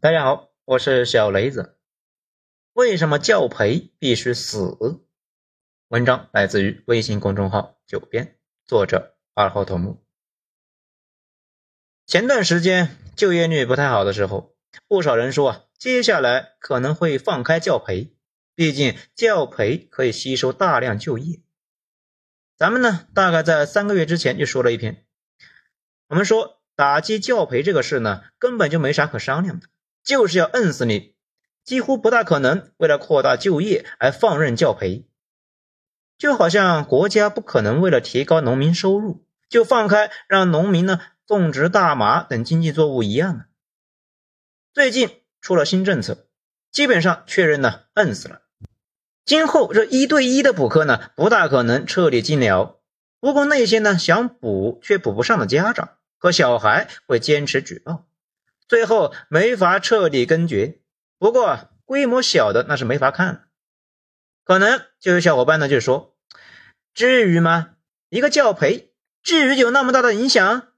大家好，我是小雷子。为什么教培必须死？文章来自于微信公众号“九编”，作者二号头目。前段时间就业率不太好的时候，不少人说啊，接下来可能会放开教培，毕竟教培可以吸收大量就业。咱们呢，大概在三个月之前就说了一篇，我们说打击教培这个事呢，根本就没啥可商量的。就是要摁死你，几乎不大可能为了扩大就业而放任教培，就好像国家不可能为了提高农民收入就放开让农民呢种植大麻等经济作物一样呢。最近出了新政策，基本上确认呢摁死了。今后这一对一的补课呢不大可能彻底禁了，不过那些呢想补却补不上的家长和小孩会坚持举报。最后没法彻底根绝，不过规模小的那是没法看。可能就有小伙伴呢就说：“至于吗？一个教培，至于有那么大的影响？”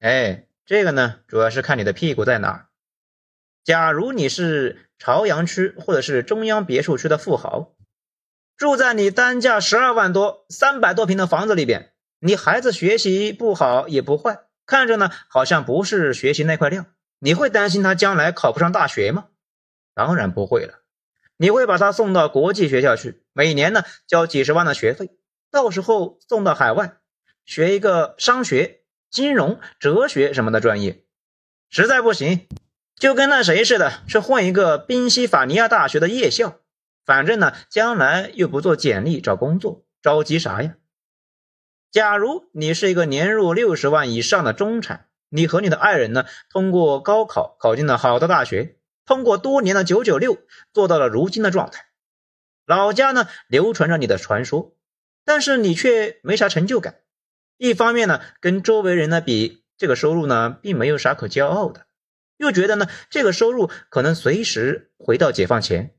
哎，这个呢主要是看你的屁股在哪。假如你是朝阳区或者是中央别墅区的富豪，住在你单价十二万多、三百多平的房子里边，你孩子学习不好也不坏。看着呢，好像不是学习那块料。你会担心他将来考不上大学吗？当然不会了。你会把他送到国际学校去，每年呢交几十万的学费，到时候送到海外学一个商学、金融、哲学什么的专业。实在不行，就跟那谁似的，去混一个宾夕法尼亚大学的夜校。反正呢，将来又不做简历找工作，着急啥呀？假如你是一个年入六十万以上的中产，你和你的爱人呢，通过高考考进了好的大学，通过多年的九九六做到了如今的状态，老家呢流传着你的传说，但是你却没啥成就感。一方面呢，跟周围人呢比，这个收入呢并没有啥可骄傲的，又觉得呢这个收入可能随时回到解放前。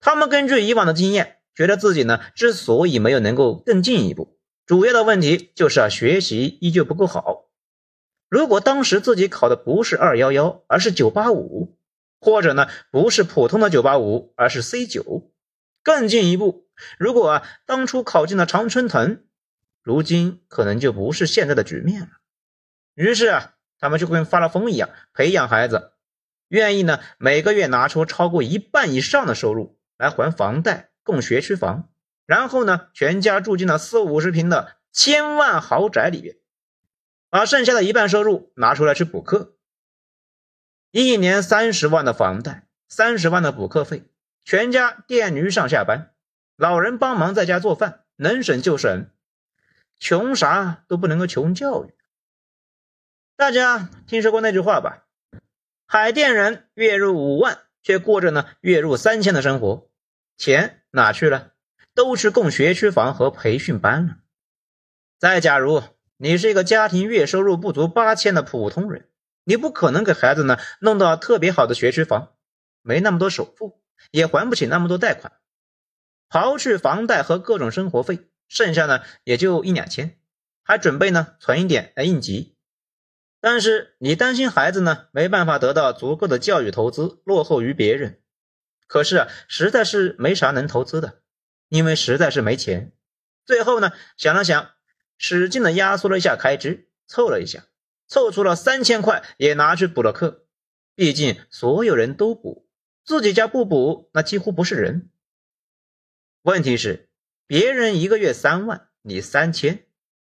他们根据以往的经验，觉得自己呢之所以没有能够更进一步。主要的问题就是啊，学习依旧不够好。如果当时自己考的不是二幺幺，而是九八五，或者呢不是普通的九八五，而是 C 九，更进一步，如果啊当初考进了常春藤，如今可能就不是现在的局面了。于是啊，他们就跟发了疯一样培养孩子，愿意呢每个月拿出超过一半以上的收入来还房贷、供学区房。然后呢，全家住进了四五十平的千万豪宅里边，把剩下的一半收入拿出来去补课，一年三十万的房贷，三十万的补课费，全家电驴上下班，老人帮忙在家做饭，能省就省，穷啥都不能够穷教育。大家听说过那句话吧？海淀人月入五万，却过着呢月入三千的生活，钱哪去了？都去供学区房和培训班了。再假如你是一个家庭月收入不足八千的普通人，你不可能给孩子呢弄到特别好的学区房，没那么多首付，也还不起那么多贷款。刨去房贷和各种生活费，剩下呢也就一两千，还准备呢存一点来应急。但是你担心孩子呢没办法得到足够的教育投资，落后于别人。可是啊，实在是没啥能投资的。因为实在是没钱，最后呢想了想，使劲的压缩了一下开支，凑了一下，凑出了三千块，也拿去补了课。毕竟所有人都补，自己家不补，那几乎不是人。问题是，别人一个月三万，你三千，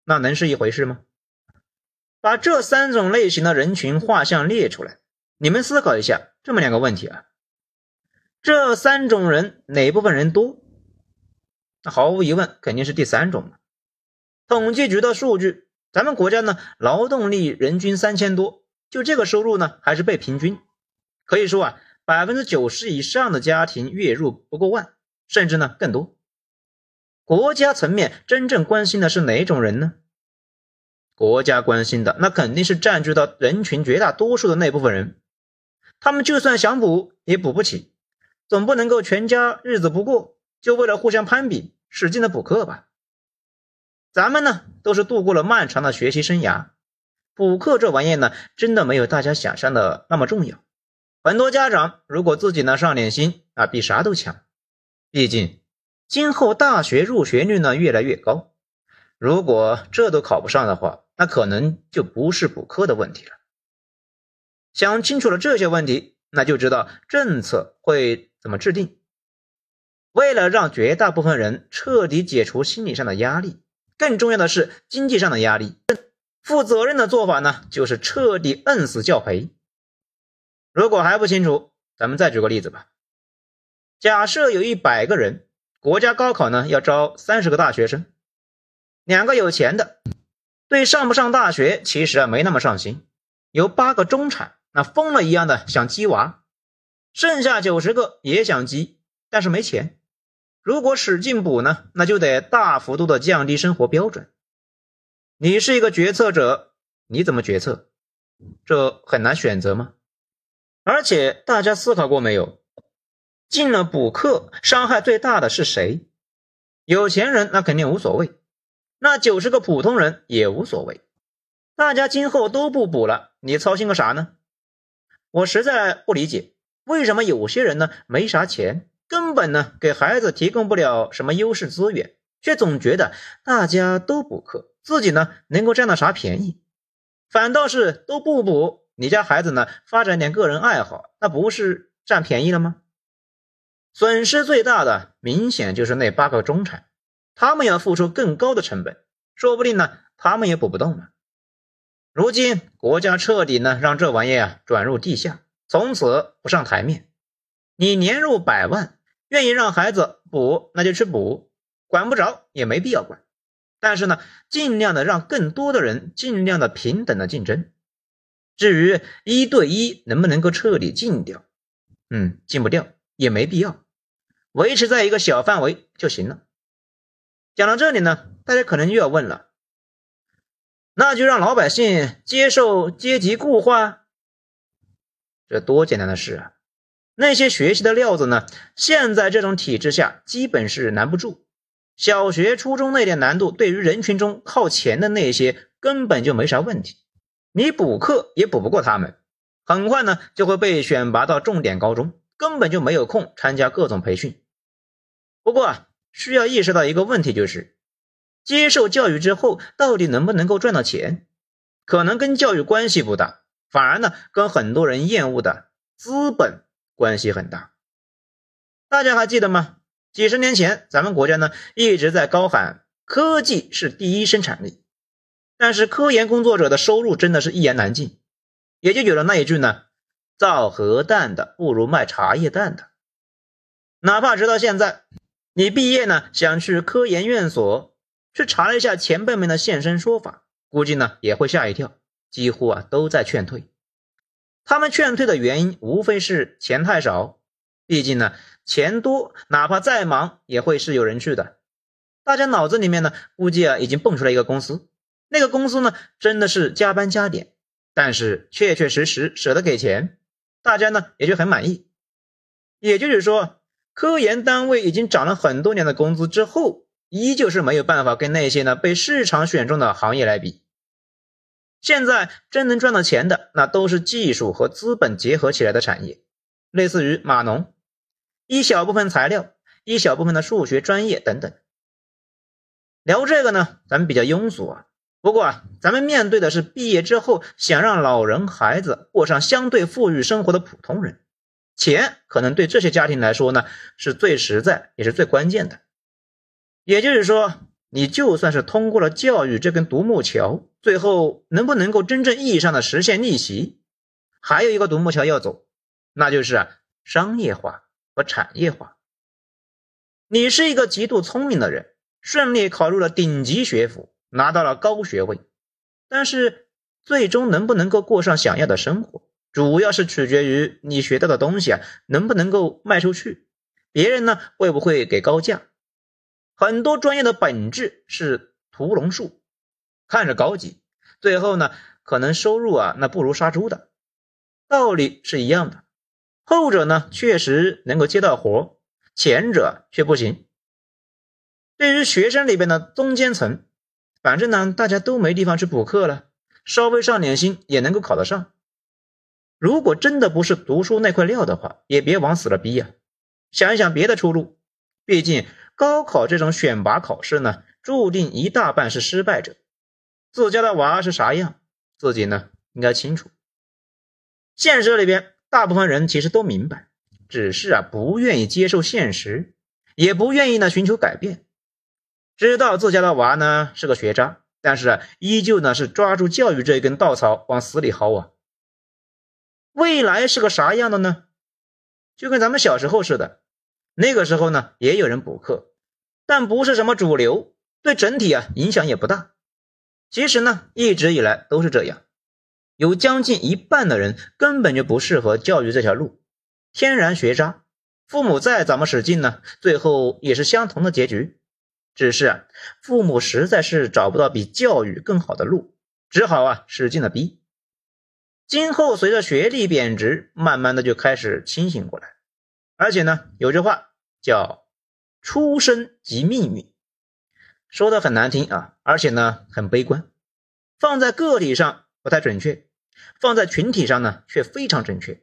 那能是一回事吗？把这三种类型的人群画像列出来，你们思考一下这么两个问题啊：这三种人哪部分人多？那毫无疑问，肯定是第三种了。统计局的数据，咱们国家呢，劳动力人均三千多，就这个收入呢，还是被平均。可以说啊，百分之九十以上的家庭月入不过万，甚至呢更多。国家层面真正关心的是哪种人呢？国家关心的那肯定是占据到人群绝大多数的那部分人。他们就算想补，也补不起，总不能够全家日子不过，就为了互相攀比。使劲的补课吧，咱们呢都是度过了漫长的学习生涯，补课这玩意呢，真的没有大家想象的那么重要。很多家长如果自己呢上点心啊，比啥都强。毕竟，今后大学入学率呢越来越高，如果这都考不上的话，那可能就不是补课的问题了。想清楚了这些问题，那就知道政策会怎么制定。为了让绝大部分人彻底解除心理上的压力，更重要的是经济上的压力。负责任的做法呢，就是彻底摁死教培。如果还不清楚，咱们再举个例子吧。假设有一百个人，国家高考呢要招三十个大学生，两个有钱的，对上不上大学其实啊没那么上心，有八个中产，那疯了一样的想鸡娃，剩下九十个也想鸡，但是没钱。如果使劲补呢，那就得大幅度的降低生活标准。你是一个决策者，你怎么决策？这很难选择吗？而且大家思考过没有？进了补课，伤害最大的是谁？有钱人那肯定无所谓，那九十个普通人也无所谓。大家今后都不补了，你操心个啥呢？我实在不理解，为什么有些人呢没啥钱，根本呢给孩子提供不了什么优势资源，却总觉得大家都补课，自己呢能够占到啥便宜？反倒是都不补，你家孩子呢发展点个人爱好，那不是占便宜了吗？损失最大的，明显就是那八个中产，他们要付出更高的成本，说不定呢，他们也补不动了。如今国家彻底呢，让这玩意啊转入地下，从此不上台面。你年入百万，愿意让孩子补，那就去补，管不着也没必要管。但是呢，尽量的让更多的人尽量的平等的竞争。至于一对一能不能够彻底禁掉，嗯，禁不掉也没必要。维持在一个小范围就行了。讲到这里呢，大家可能又要问了，那就让老百姓接受阶级固化？这多简单的事啊！那些学习的料子呢，现在这种体制下基本是难不住。小学、初中那点难度，对于人群中靠前的那些根本就没啥问题，你补课也补不过他们，很快呢就会被选拔到重点高中，根本就没有空参加各种培训。不过啊，需要意识到一个问题，就是接受教育之后，到底能不能够赚到钱，可能跟教育关系不大，反而呢，跟很多人厌恶的资本关系很大。大家还记得吗？几十年前，咱们国家呢一直在高喊科技是第一生产力，但是科研工作者的收入真的是一言难尽，也就有了那一句呢：造核弹的不如卖茶叶蛋的。哪怕直到现在。你毕业呢，想去科研院所，去查了一下前辈们的现身说法，估计呢也会吓一跳，几乎啊都在劝退。他们劝退的原因无非是钱太少，毕竟呢钱多，哪怕再忙也会是有人去的。大家脑子里面呢，估计啊已经蹦出来一个公司，那个公司呢真的是加班加点，但是确确实实舍得给钱，大家呢也就很满意。也就是说。科研单位已经涨了很多年的工资之后，依旧是没有办法跟那些呢被市场选中的行业来比。现在真能赚到钱的，那都是技术和资本结合起来的产业，类似于码农，一小部分材料，一小部分的数学专业等等。聊这个呢，咱们比较庸俗啊。不过啊，咱们面对的是毕业之后想让老人孩子过上相对富裕生活的普通人。钱可能对这些家庭来说呢，是最实在也是最关键的。也就是说，你就算是通过了教育这根独木桥，最后能不能够真正意义上的实现逆袭，还有一个独木桥要走，那就是商业化和产业化。你是一个极度聪明的人，顺利考入了顶级学府，拿到了高学位，但是最终能不能够过上想要的生活？主要是取决于你学到的东西啊，能不能够卖出去，别人呢会不会给高价？很多专业的本质是屠龙术，看着高级，最后呢可能收入啊那不如杀猪的，道理是一样的。后者呢确实能够接到活，前者却不行。对于学生里边的中间层，反正呢大家都没地方去补课了，稍微上点心也能够考得上。如果真的不是读书那块料的话，也别往死了逼呀！想一想别的出路。毕竟高考这种选拔考试呢，注定一大半是失败者。自家的娃是啥样，自己呢应该清楚。现实里边，大部分人其实都明白，只是啊不愿意接受现实，也不愿意呢寻求改变。知道自家的娃呢是个学渣，但是啊依旧呢是抓住教育这一根稻草往死里薅啊。未来是个啥样的呢？就跟咱们小时候似的，那个时候呢也有人补课，但不是什么主流，对整体啊影响也不大。其实呢一直以来都是这样，有将近一半的人根本就不适合教育这条路，天然学渣，父母再怎么使劲呢，最后也是相同的结局。只是啊，父母实在是找不到比教育更好的路，只好啊使劲的逼。今后随着学历贬值，慢慢的就开始清醒过来。而且呢，有句话叫“出生即命运”，说的很难听啊，而且呢很悲观。放在个体上不太准确，放在群体上呢却非常准确。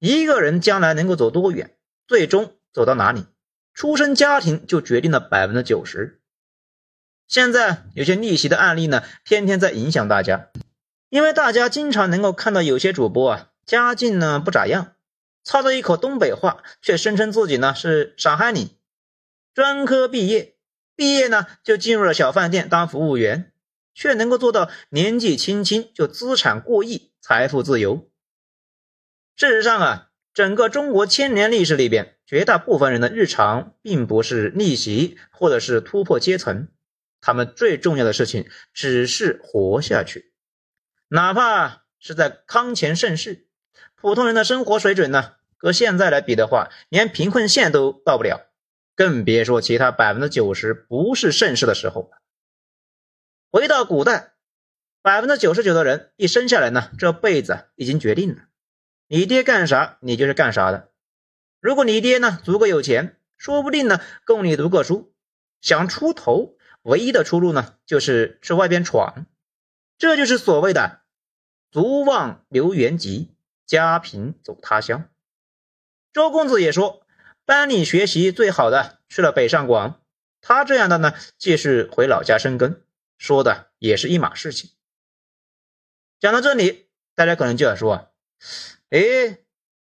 一个人将来能够走多远，最终走到哪里？出生家庭就决定了百分之九十。现在有些逆袭的案例呢，天天在影响大家，因为大家经常能够看到有些主播啊，家境呢不咋样，操着一口东北话，却声称自己呢是上海人，专科毕业，毕业呢就进入了小饭店当服务员，却能够做到年纪轻轻就资产过亿，财富自由。事实上啊。整个中国千年历史里边，绝大部分人的日常并不是逆袭，或者是突破阶层，他们最重要的事情只是活下去。哪怕是在康乾盛世，普通人的生活水准呢，和现在来比的话，连贫困线都到不了，更别说其他百分之九十不是盛世的时候。回到古代，百分之九十九的人一生下来呢，这辈子已经决定了。你爹干啥，你就是干啥的。如果你爹呢足够有钱，说不定呢供你读个书。想出头，唯一的出路呢就是去外边闯。这就是所谓的“足望留原籍，家贫走他乡”。周公子也说，班里学习最好的去了北上广。他这样的呢，既是回老家生根，说的也是一码事情。讲到这里，大家可能就要说啊。哎，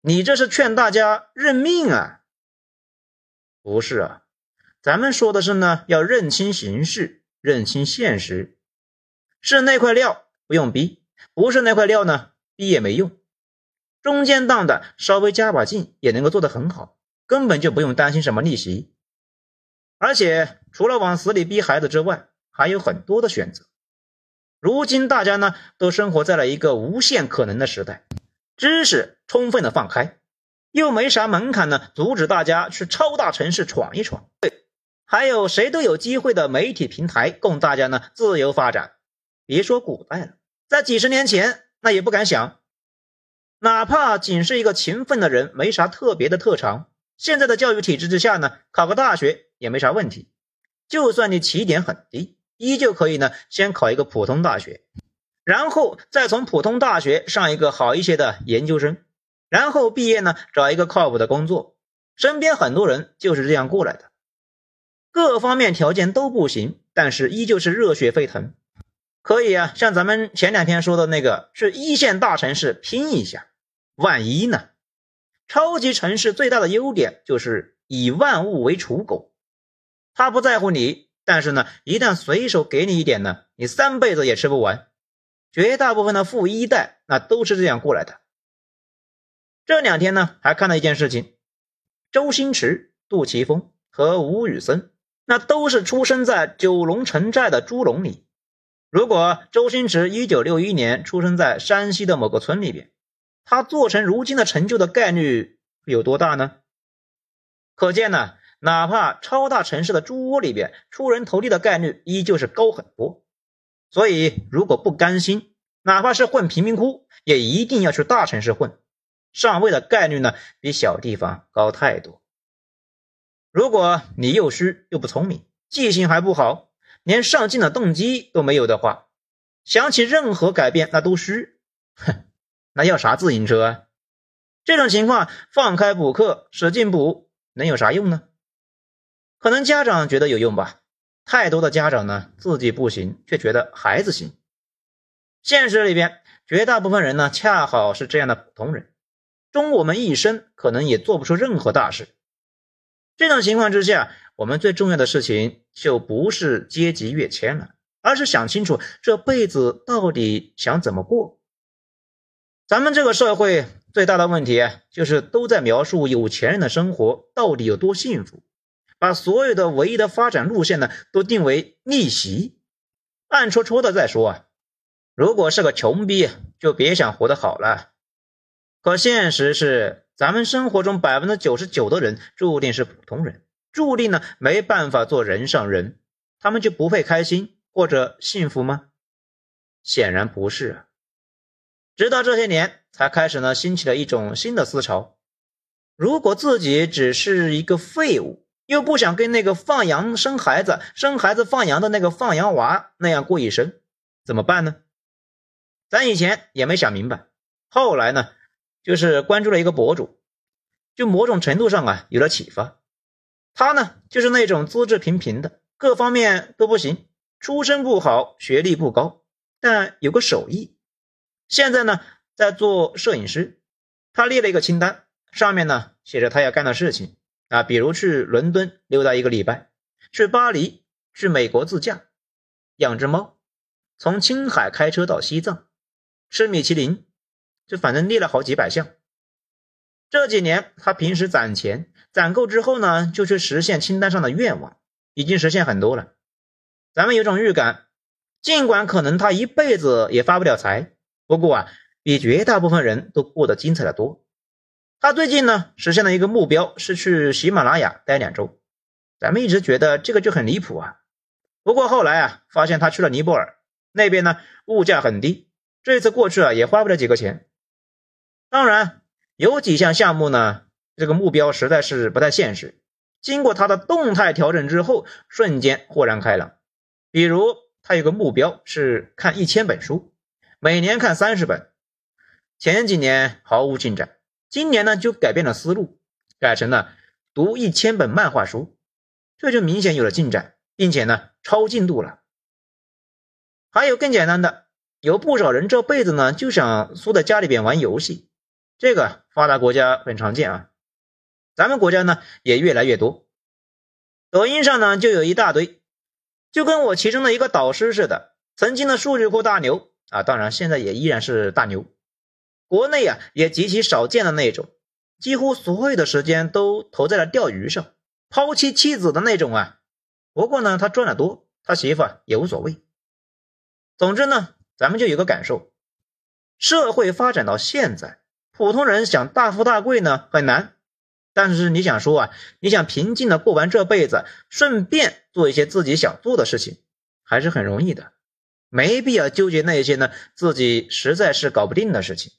你这是劝大家认命啊？不是啊，咱们说的是呢，要认清形势，认清现实。是那块料不用逼，不是那块料呢，逼也没用。中间档的稍微加把劲也能够做得很好，根本就不用担心什么逆袭。而且除了往死里逼孩子之外，还有很多的选择。如今大家呢，都生活在了一个无限可能的时代。知识充分的放开，又没啥门槛呢，阻止大家去超大城市闯一闯。对，还有谁都有机会的媒体平台，供大家呢自由发展。别说古代了，在几十年前，那也不敢想。哪怕仅是一个勤奋的人，没啥特别的特长，现在的教育体制之下呢，考个大学也没啥问题。就算你起点很低，依旧可以呢，先考一个普通大学。然后再从普通大学上一个好一些的研究生，然后毕业呢找一个靠谱的工作。身边很多人就是这样过来的，各方面条件都不行，但是依旧是热血沸腾。可以啊，像咱们前两天说的那个，是一线大城市拼一下，万一呢？超级城市最大的优点就是以万物为刍狗，他不在乎你，但是呢，一旦随手给你一点呢，你三辈子也吃不完。绝大部分的富一代那都是这样过来的。这两天呢，还看到一件事情：周星驰、杜琪峰和吴宇森，那都是出生在九龙城寨的猪笼里。如果周星驰一九六一年出生在山西的某个村里边，他做成如今的成就的概率有多大呢？可见呢，哪怕超大城市的猪窝里边出人头地的概率依旧是高很多。所以，如果不甘心，哪怕是混贫民窟，也一定要去大城市混，上位的概率呢，比小地方高太多。如果你又虚又不聪明，记性还不好，连上进的动机都没有的话，想起任何改变那都虚。哼，那要啥自行车啊？这种情况放开补课，使劲补，能有啥用呢？可能家长觉得有用吧，太多的家长呢自己不行，却觉得孩子行。现实里边，绝大部分人呢恰好是这样的普通人，终我们一生可能也做不出任何大事。这种情况之下，我们最重要的事情就不是阶级跃迁了，而是想清楚这辈子到底想怎么过。咱们这个社会最大的问题就是都在描述有钱人的生活到底有多幸福，把所有的唯一的发展路线呢都定为逆袭，暗戳戳的在说啊，如果是个穷逼，就别想活得好了。可现实是，咱们生活中百分之九十九的人注定是普通人，注定呢没办法做人上人，他们就不会开心或者幸福吗？显然不是啊。直到这些年，才开始呢，兴起了一种新的思潮：如果自己只是一个废物，又不想跟那个放羊生孩子、生孩子放羊的那个放羊娃那样过一生，怎么办呢？咱以前也没想明白，后来呢，就是关注了一个博主，就某种程度上啊有了启发。他呢，就是那种资质平平的，各方面都不行，出身不好，学历不高，但有个手艺。现在呢，在做摄影师，他列了一个清单，上面呢写着他要干的事情啊，比如去伦敦溜达一个礼拜，去巴黎，去美国自驾，养只猫，从青海开车到西藏，吃米其林，就反正列了好几百项。这几年他平时攒钱，攒够之后呢，就去实现清单上的愿望，已经实现很多了。咱们有种预感，尽管可能他一辈子也发不了财。不过啊，比绝大部分人都过得精彩的多。他最近呢实现了一个目标，是去喜马拉雅待两周。咱们一直觉得这个就很离谱啊。不过后来啊，发现他去了尼泊尔那边呢，物价很低，这次过去啊也花不了几个钱。当然，有几项项目呢，这个目标实在是不太现实。经过他的动态调整之后，瞬间豁然开朗。比如他有个目标是看一千本书。每年看三十本，前几年毫无进展，今年呢就改变了思路，改成了读一千本漫画书，这就明显有了进展，并且呢超进度了。还有更简单的，有不少人这辈子呢就想缩在家里边玩游戏，这个发达国家很常见啊，咱们国家呢也越来越多。抖音上呢就有一大堆，就跟我其中的一个导师似的，曾经的数据库大牛。啊，当然，现在也依然是大牛。国内啊，也极其少见的那种，几乎所有的时间都投在了钓鱼上，抛妻弃子的那种啊。不过呢，他赚的多，他媳妇也无所谓。总之呢，咱们就有个感受：社会发展到现在，普通人想大富大贵呢很难，但是你想说啊，你想平静的过完这辈子，顺便做一些自己想做的事情，还是很容易的。没必要纠结那些呢，自己实在是搞不定的事情。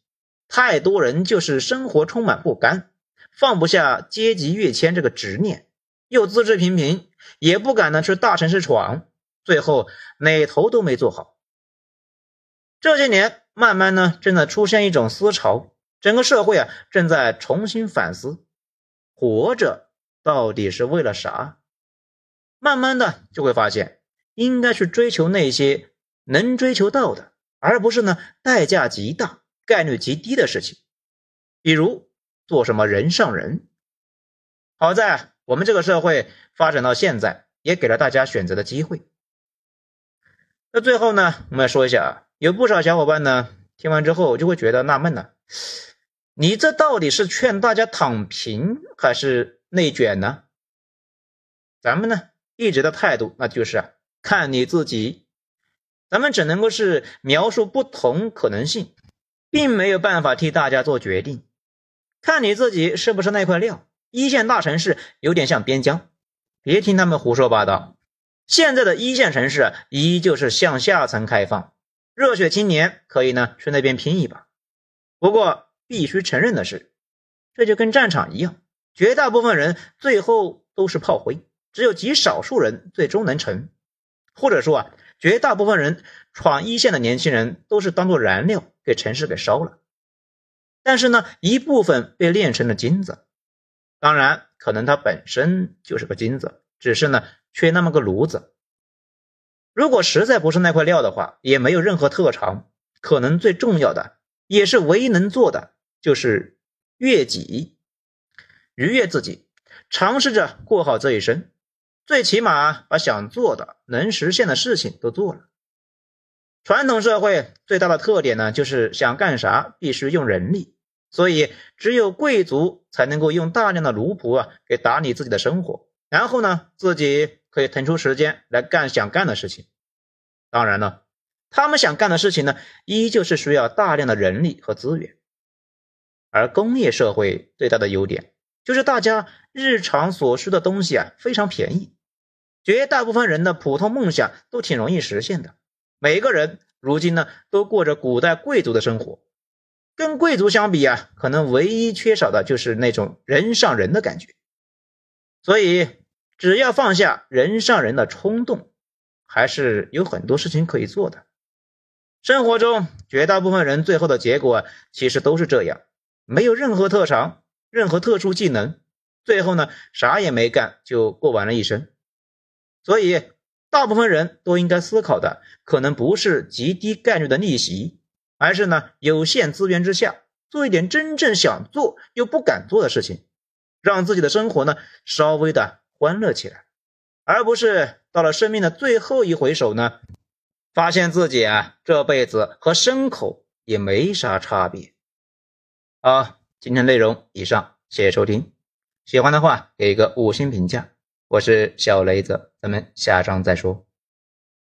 太多人就是生活充满不甘，放不下阶级跃迁这个执念，又资质平平，也不敢呢去大城市闯，最后哪头都没做好。这些年，慢慢呢正在出现一种思潮，整个社会啊正在重新反思，活着到底是为了啥？慢慢的就会发现，应该去追求那些。能追求到的，而不是呢代价极大、概率极低的事情，比如做什么人上人。好在我们这个社会发展到现在，也给了大家选择的机会。那最后呢，我们来说一下啊，有不少小伙伴呢听完之后就会觉得纳闷了：你这到底是劝大家躺平，还是内卷呢？咱们呢一直的态度那就是啊，看你自己。咱们只能够是描述不同可能性，并没有办法替大家做决定。看你自己是不是那块料。一线大城市有点像边疆，别听他们胡说八道。现在的一线城市依旧是向下层开放，热血青年可以呢去那边拼一把。不过必须承认的是，这就跟战场一样，绝大部分人最后都是炮灰，只有极少数人最终能成。或者说啊。绝大部分人闯一线的年轻人都是当做燃料给城市给烧了。但是呢，一部分被炼成了金子。当然，可能他本身就是个金子，只是呢缺那么个炉子。如果实在不是那块料的话，也没有任何特长，可能最重要的也是唯一能做的就是悦己，愉悦自己，尝试着过好这一生，最起码把想做的、能实现的事情都做了。传统社会最大的特点呢，就是想干啥必须用人力，所以只有贵族才能够用大量的奴仆啊给打理自己的生活，然后呢自己可以腾出时间来干想干的事情。当然了，他们想干的事情呢，依旧是需要大量的人力和资源。而工业社会最大的优点就是大家日常所需的东西啊非常便宜，绝大部分人的普通梦想都挺容易实现的。每个人如今呢，都过着古代贵族的生活，跟贵族相比啊，可能唯一缺少的就是那种人上人的感觉。所以，只要放下人上人的冲动，还是有很多事情可以做的。生活中绝大部分人最后的结果其实都是这样，没有任何特长，任何特殊技能，最后呢，啥也没干就过完了一生。所以。大部分人都应该思考的，可能不是极低概率的逆袭，而是呢有限资源之下做一点真正想做又不敢做的事情，让自己的生活呢稍微的欢乐起来，而不是到了生命的最后一回首呢，发现自己啊这辈子和牲口也没啥差别。好，今天内容以上，谢谢收听，喜欢的话给一个五星评价。我是小雷子，咱们下章再说。